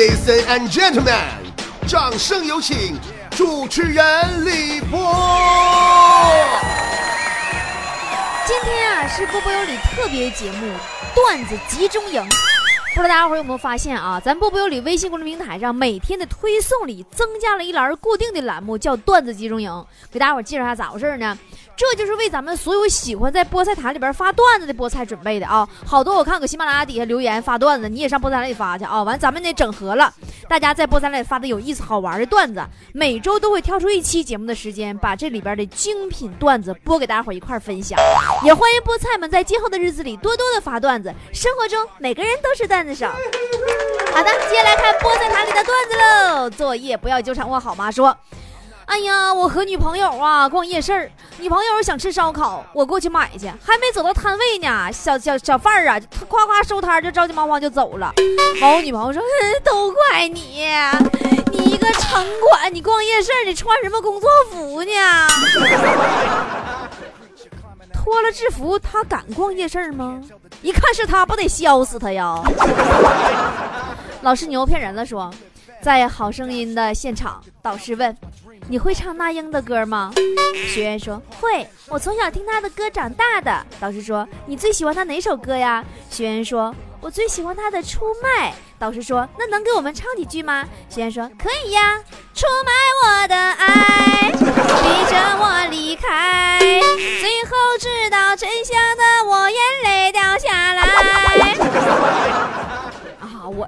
Ladies and gentlemen，掌声有请主持人李波。今天啊是波波有理特别节目段子集中营。不知道大家伙有没有发现啊？咱波波有理微信公众平台上每天的推送里增加了一栏固定的栏目，叫段子集中营。给大家伙介绍一下咋回事呢？这就是为咱们所有喜欢在菠菜坛里边发段子的菠菜准备的啊！好多我看搁喜马拉雅底下留言发段子，你也上菠菜坛里发去啊！完，咱们得整合了，大家在菠菜坛里发的有意思、好玩的段子，每周都会挑出一期节目的时间，把这里边的精品段子播给大家伙一块分享。也欢迎菠菜们在今后的日子里多多的发段子，生活中每个人都是段子手。好的，接下来看菠菜塔里的段子喽。作业不要纠缠我好吗？说。哎呀，我和女朋友啊逛夜市儿，女朋友想吃烧烤，我过去买去，还没走到摊位呢，小小小贩儿啊，他夸夸收摊就着急忙慌就走了。完，我女朋友说，都怪你，你一个城管，你逛夜市你穿什么工作服呢？脱了制服他敢逛夜市吗？一看是他，不得削死他呀！老师牛骗人了，说。在好声音的现场，导师问：“你会唱那英的歌吗？”学员说：“会，我从小听他的歌长大的。”导师说：“你最喜欢他哪首歌呀？”学员说：“我最喜欢他的《出卖》。”导师说：“那能给我们唱几句吗？”学员说：“可以呀。”出卖我的爱，逼着我离开，最后知道真相的我眼泪掉下来。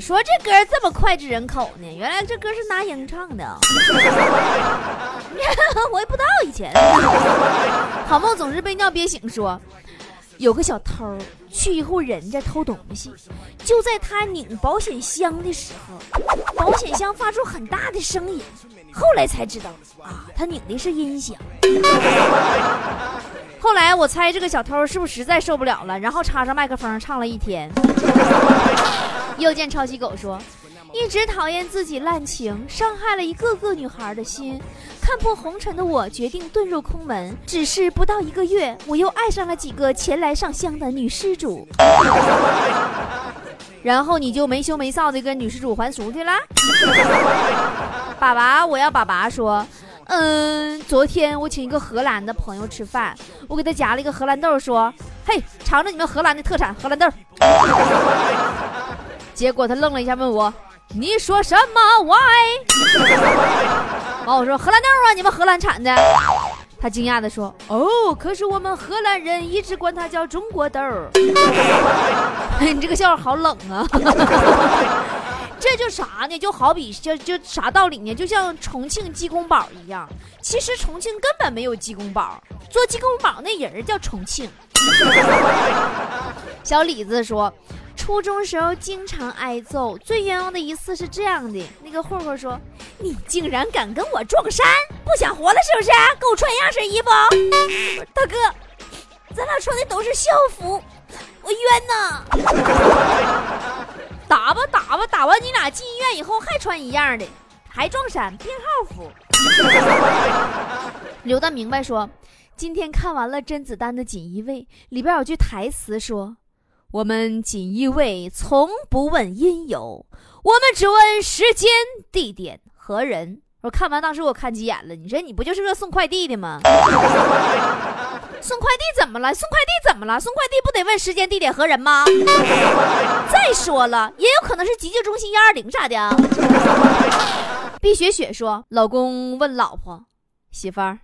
说这歌这么脍炙人口呢，原来这歌是那英唱的，我也不知道以前。好梦总是被尿憋醒，说有个小偷去一户人家偷东西，就在他拧保险箱的时候，保险箱发出很大的声音，后来才知道啊，他拧的是音响。后来我猜这个小偷是不是实在受不了了，然后插上麦克风唱了一天。又见抄袭狗说：“一直讨厌自己滥情，伤害了一个个女孩的心。看破红尘的我，决定遁入空门。只是不到一个月，我又爱上了几个前来上香的女施主。然后你就没羞没臊的跟女施主还俗去了。”爸爸，我要爸爸说：“嗯，昨天我请一个荷兰的朋友吃饭，我给他夹了一个荷兰豆，说：嘿，尝尝你们荷兰的特产荷兰豆。”结果他愣了一下，问我：“你说什么？Why？” 完我说：“荷兰豆啊，你们荷兰产的。”他惊讶的说：“哦，可是我们荷兰人一直管它叫中国豆。”你这个笑话好冷啊！这就啥呢？就好比就就啥道理呢？就像重庆鸡公煲一样，其实重庆根本没有鸡公煲，做鸡公煲那人叫重庆。小李子说。初中时候经常挨揍，最冤枉的一次是这样的：那个混混说：“你竟然敢跟我撞衫，不想活了是不是？给我穿一样式衣服。” 大哥，咱俩穿的都是校服，我冤呐！打吧打吧，打完你俩进医院以后还穿一样的，还撞衫，病号服。刘大明白说：“今天看完了甄子丹的《锦衣卫》，里边有句台词说。”我们锦衣卫从不问因由，我们只问时间、地点和人。我看完当时我看急眼了，你说你不就是个送快递的吗？送快递怎么了？送快递怎么了？送快递不得问时间、地点和人吗？再说了，也有可能是急救中心幺二零啥的。毕雪雪说：“老公问老婆，媳妇儿，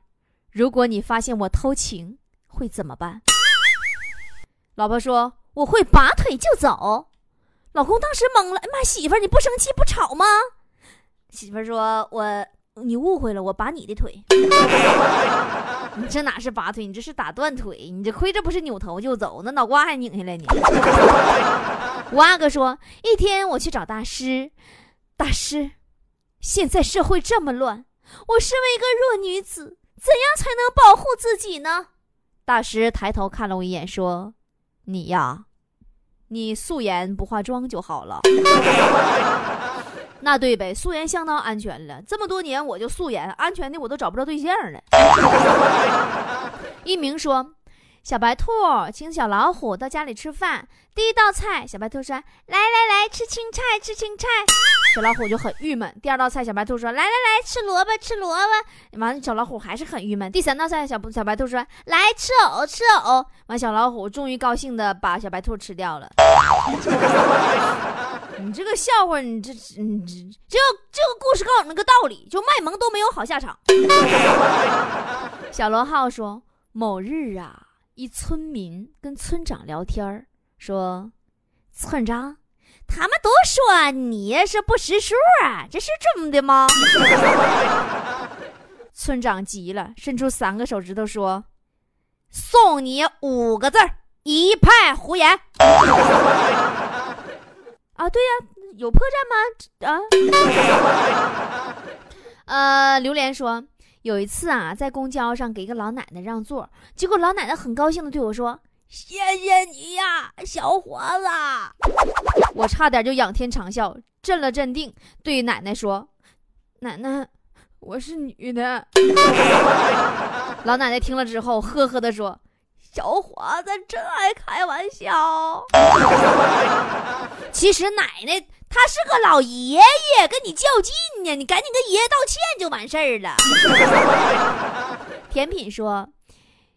如果你发现我偷情，会怎么办？”老婆说。我会拔腿就走，老公当时懵了。哎妈，媳妇儿你不生气不吵吗？媳妇儿说：“我你误会了，我拔你的腿。你这哪是拔腿，你这是打断腿。你这亏这不是扭头就走，那脑瓜还拧下来呢。”五阿哥说：“一天我去找大师，大师，现在社会这么乱，我身为一个弱女子，怎样才能保护自己呢？”大师抬头看了我一眼，说。你呀，你素颜不化妆就好了。那对呗，素颜相当安全了。这么多年我就素颜，安全的我都找不着对象了。一鸣说：“小白兔请小老虎到家里吃饭，第一道菜，小白兔说：“来来来，吃青菜，吃青菜。”小老虎就很郁闷。第二道菜，小白兔说：“来来来，吃萝卜，吃萝卜。”完了，小老虎还是很郁闷。第三道菜，小小白兔说：“来吃藕，吃藕。”完，小老虎终于高兴的把小白兔吃掉了。你这个笑话，你这你这这这个故事告诉你们个道理，就卖萌都没有好下场。小罗浩说：“某日啊。”一村民跟村长聊天说：“村长，他们都说你是不识数啊，这是真的吗？” 村长急了，伸出三个手指头说：“送你五个字儿，一派胡言。” 啊，对呀，有破绽吗？啊？呃，榴莲说。有一次啊，在公交上给一个老奶奶让座，结果老奶奶很高兴的对我说：“谢谢你呀，小伙子。”我差点就仰天长啸，镇了镇定，对奶奶说：“奶奶，我是女的。”老奶奶听了之后，呵呵的说：“小伙子真爱开玩笑。”其实奶奶。他是个老爷爷，跟你较劲呢，你赶紧跟爷爷道歉就完事儿了。甜品说：“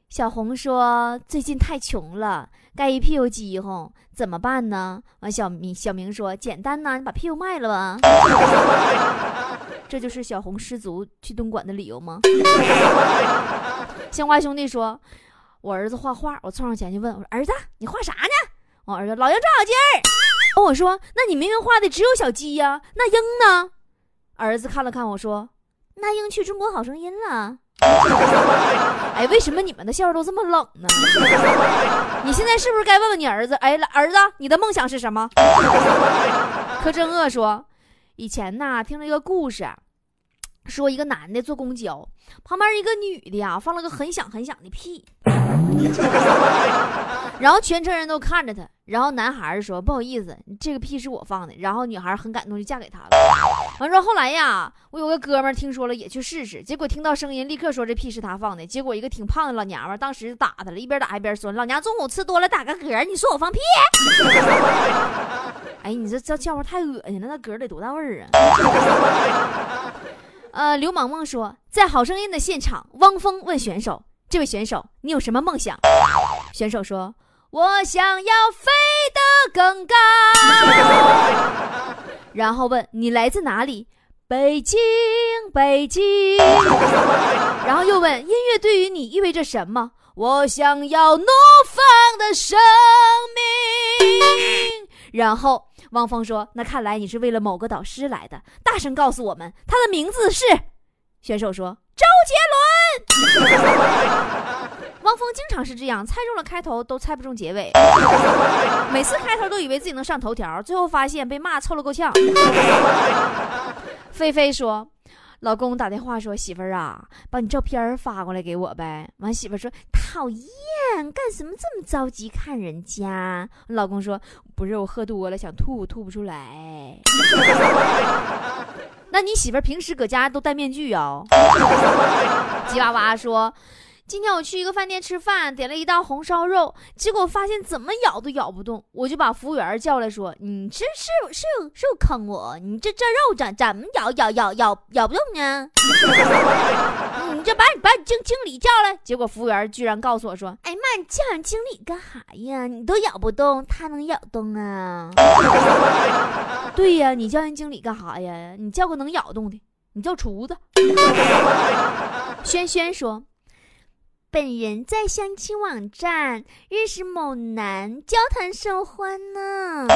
小红说最近太穷了，盖一屁股饥荒，怎么办呢？”完，小明小明说：“简单呐，你把屁股卖了吧。”这就是小红失足去东莞的理由吗？鲜花兄弟说：“我儿子画画，我凑上前去问我说：‘儿子，你画啥呢？’我儿子老鹰抓小鸡儿。”跟我说：“那你明明画的只有小鸡呀，那鹰呢？”儿子看了看我说：“那鹰去中国好声音了。”哎，为什么你们的笑都这么冷呢？你现在是不是该问问你儿子？哎，儿子，你的梦想是什么？柯震恶说：“以前呐，听了一个故事，说一个男的坐公交，旁边一个女的呀，放了个很响很响的屁。”然后全车人都看着他，然后男孩说：“不好意思，这个屁是我放的。”然后女孩很感动，就嫁给他了。完说后来呀，我有个哥们听说了，也去试试，结果听到声音，立刻说这屁是他放的。结果一个挺胖的老娘们当时就打他了，一边打一边说：“老娘中午吃多了，打个嗝，你说我放屁？” 哎，你这这叫话太恶心了，那嗝得多大味儿啊？呃，刘萌萌说，在《好声音》的现场，汪峰问选手。这位选手，你有什么梦想？选手说：“我想要飞得更高。”然后问：“你来自哪里？”“北京，北京。”然后又问：“音乐对于你意味着什么？”“我想要怒放的生命。”然后汪峰说：“那看来你是为了某个导师来的，大声告诉我们，他的名字是。”选手说：“周杰伦。”汪峰经常是这样，猜中了开头都猜不中结尾，每次开头都以为自己能上头条，最后发现被骂凑了够呛。菲菲说：“老公打电话说，媳妇儿啊，把你照片发过来给我呗。”完，媳妇儿说：“讨厌，干什么这么着急看人家？”老公说：“不是我喝多了想吐，吐不出来。” 那你媳妇儿平时搁家都戴面具啊？吉娃娃说：“今天我去一个饭店吃饭，点了一道红烧肉，结果发现怎么咬都咬不动，我就把服务员叫来说：‘你这是是是有坑我？你这这肉怎怎么咬咬咬咬咬不动呢？’你这把你把你经经理叫来，结果服务员居然告诉我说：‘哎妈，你叫俺经理干啥呀？你都咬不动，他能咬动啊？’” 对呀，你叫人经理干啥呀？你叫个能咬动的，你叫厨子。轩轩说。本人在相亲网站认识某男，交谈甚欢呢，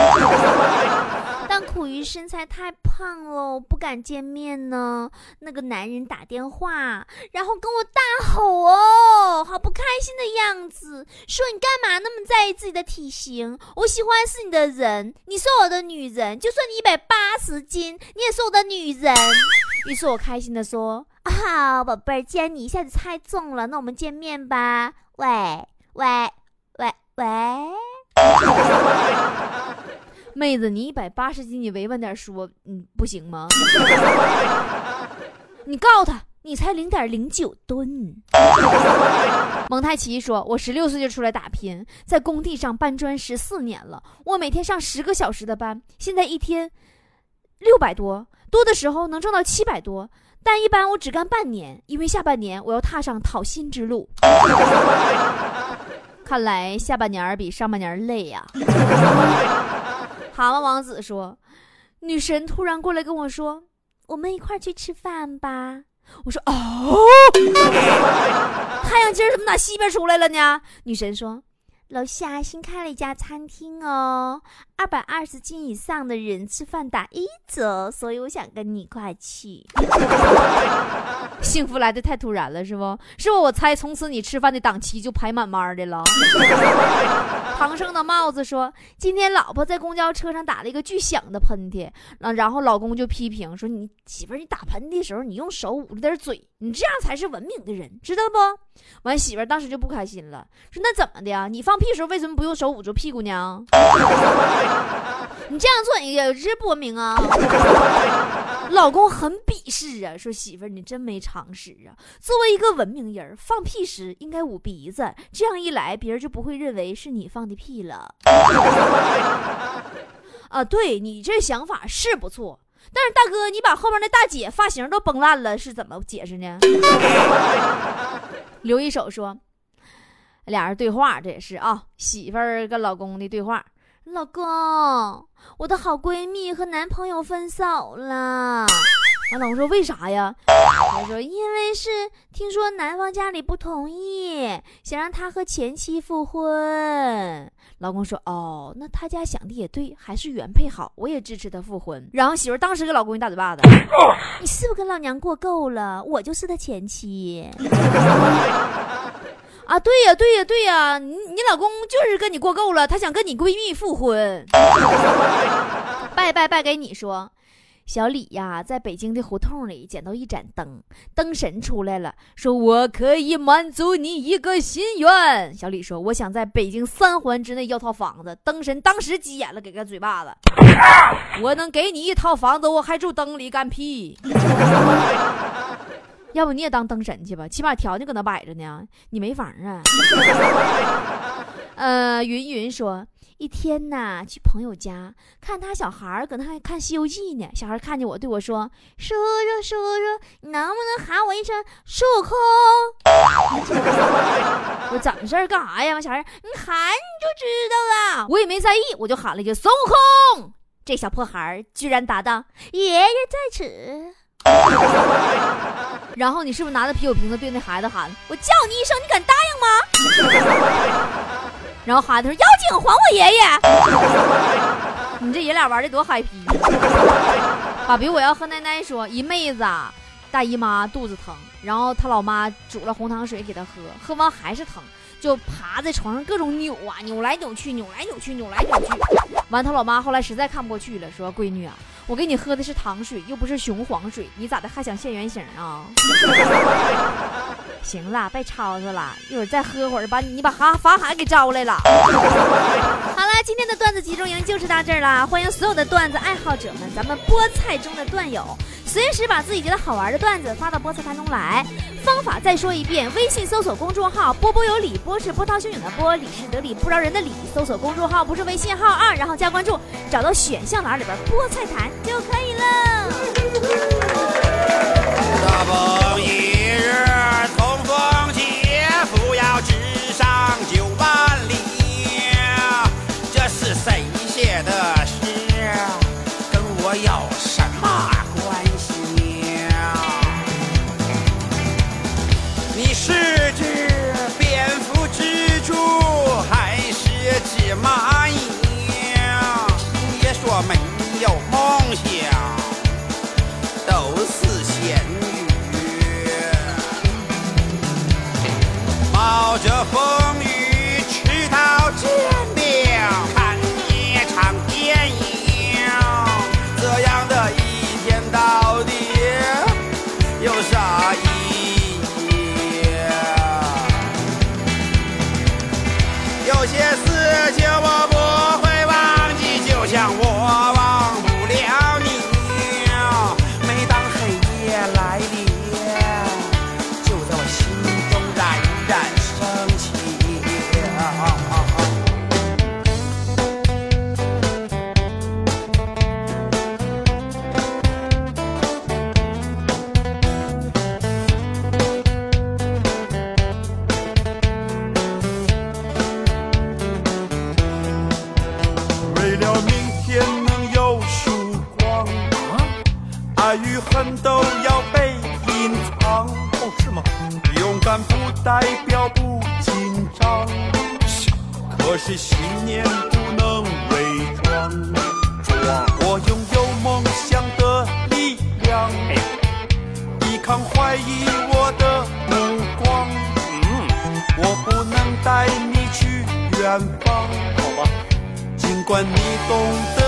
但苦于身材太胖了，不敢见面呢。那个男人打电话，然后跟我大吼哦，好不开心的样子，说你干嘛那么在意自己的体型？我喜欢是你的人，你是我的女人，就算你一百八十斤，你也是我的女人。于是我开心的说。啊，宝贝儿，既然你一下子猜中了，那我们见面吧。喂喂喂喂，妹子，你一百八十斤，你委婉点说，嗯，不行吗？你告诉他，你才零点零九吨。蒙太奇说：“我十六岁就出来打拼，在工地上搬砖十四年了。我每天上十个小时的班，现在一天六百多，多的时候能挣到七百多。但一般我只干半年，因为下半年我要踏上讨薪之路。看来下半年比上半年累呀。”蛤蟆王子说：“女神突然过来跟我说，我们一块去吃饭吧。”我说：“哦，太阳今儿怎么打西边出来了呢？”女神说：“楼下新开了一家餐厅哦，二百二十斤以上的人吃饭打一折，所以我想跟你一块去。幸福来的太突然了，是不？是不？我猜从此你吃饭的档期就排满满的了。”唐生的帽子说：“今天老婆在公交车上打了一个巨响的喷嚏，然后老公就批评说：‘你媳妇儿，你打喷嚏的时候你用手捂着点嘴，你这样才是文明的人，知道不？’完，媳妇儿当时就不开心了，说：‘那怎么的呀？你放屁时候为什么不用手捂住屁股呢？你这样做也是不文明啊！’ 老公很鄙视啊，说：‘媳妇儿，你真没常识啊！作为一个文明人，放屁时应该捂鼻子，这样一来，别人就不会认为是你放的。’”屁了 啊！对你这想法是不错，但是大哥，你把后面那大姐发型都崩烂了，是怎么解释呢？留一手说：“俩人对话，这也是啊，媳妇儿跟老公的对话。老公，我的好闺蜜和男朋友分手了。”完，老公说：“为啥呀？”他说：“因为是听说男方家里不同意，想让他和前妻复婚。”老公说：“哦，那他家想的也对，还是原配好，我也支持他复婚。”然后媳妇当时给老公一大嘴巴子：“你是不是跟老娘过够了？我就是他前妻。”啊，对呀，对呀，对呀，你你老公就是跟你过够了，他想跟你闺蜜复婚。拜拜拜，给你说。小李呀，在北京的胡同里捡到一盏灯，灯神出来了，说：“我可以满足你一个心愿。”小李说：“我想在北京三环之内要套房子。”灯神当时急眼了，给个嘴巴子：“我能给你一套房子，我还住灯里干屁？要不你也当灯神去吧，起码条件搁那摆着呢，你没房啊。”呃，云云说。一天呐，去朋友家看他小孩儿搁那还看《西游记》呢。小孩看见我，对我说：“叔叔，叔叔，你能不能喊我一声孙悟空？” 我说：“怎么事儿？干啥呀？”小孩：“你喊你就知道了。”我也没在意，我就喊了一句：“孙悟空！”这小破孩居然答道：“爷爷在此。” 然后你是不是拿着啤酒瓶子对那孩子喊：“我叫你一声，你敢答应吗？” 然后孩子说：“妖精，还我爷爷！” 你这爷俩玩的多嗨皮！爸比，我要和奶奶说，一妹子啊，大姨妈肚子疼，然后她老妈煮了红糖水给她喝，喝完还是疼，就爬在床上各种扭啊，扭来扭去，扭来扭去，扭来扭去。完，她老妈后来实在看不过去了，说：“闺女啊，我给你喝的是糖水，又不是雄黄水，你咋的还想现原形啊？” 行了，别吵吵了，一会儿再喝会儿，把你把哈法海给招来了。好了，今天的段子集中营就是到这儿了，欢迎所有的段子爱好者们，咱们菠菜中的段友，随时把自己觉得好玩的段子发到菠菜坛中来。方法再说一遍，微信搜索公众号“波波有理”，波是波涛汹涌的波，理是得理不饶人的理。搜索公众号不是微信号二，然后加关注，找到选项栏里边菠菜坛就可以了。大风是信念不能伪装。我拥有梦想的力量，抵抗怀疑我的目光。嗯，我不能带你去远方。尽管你懂得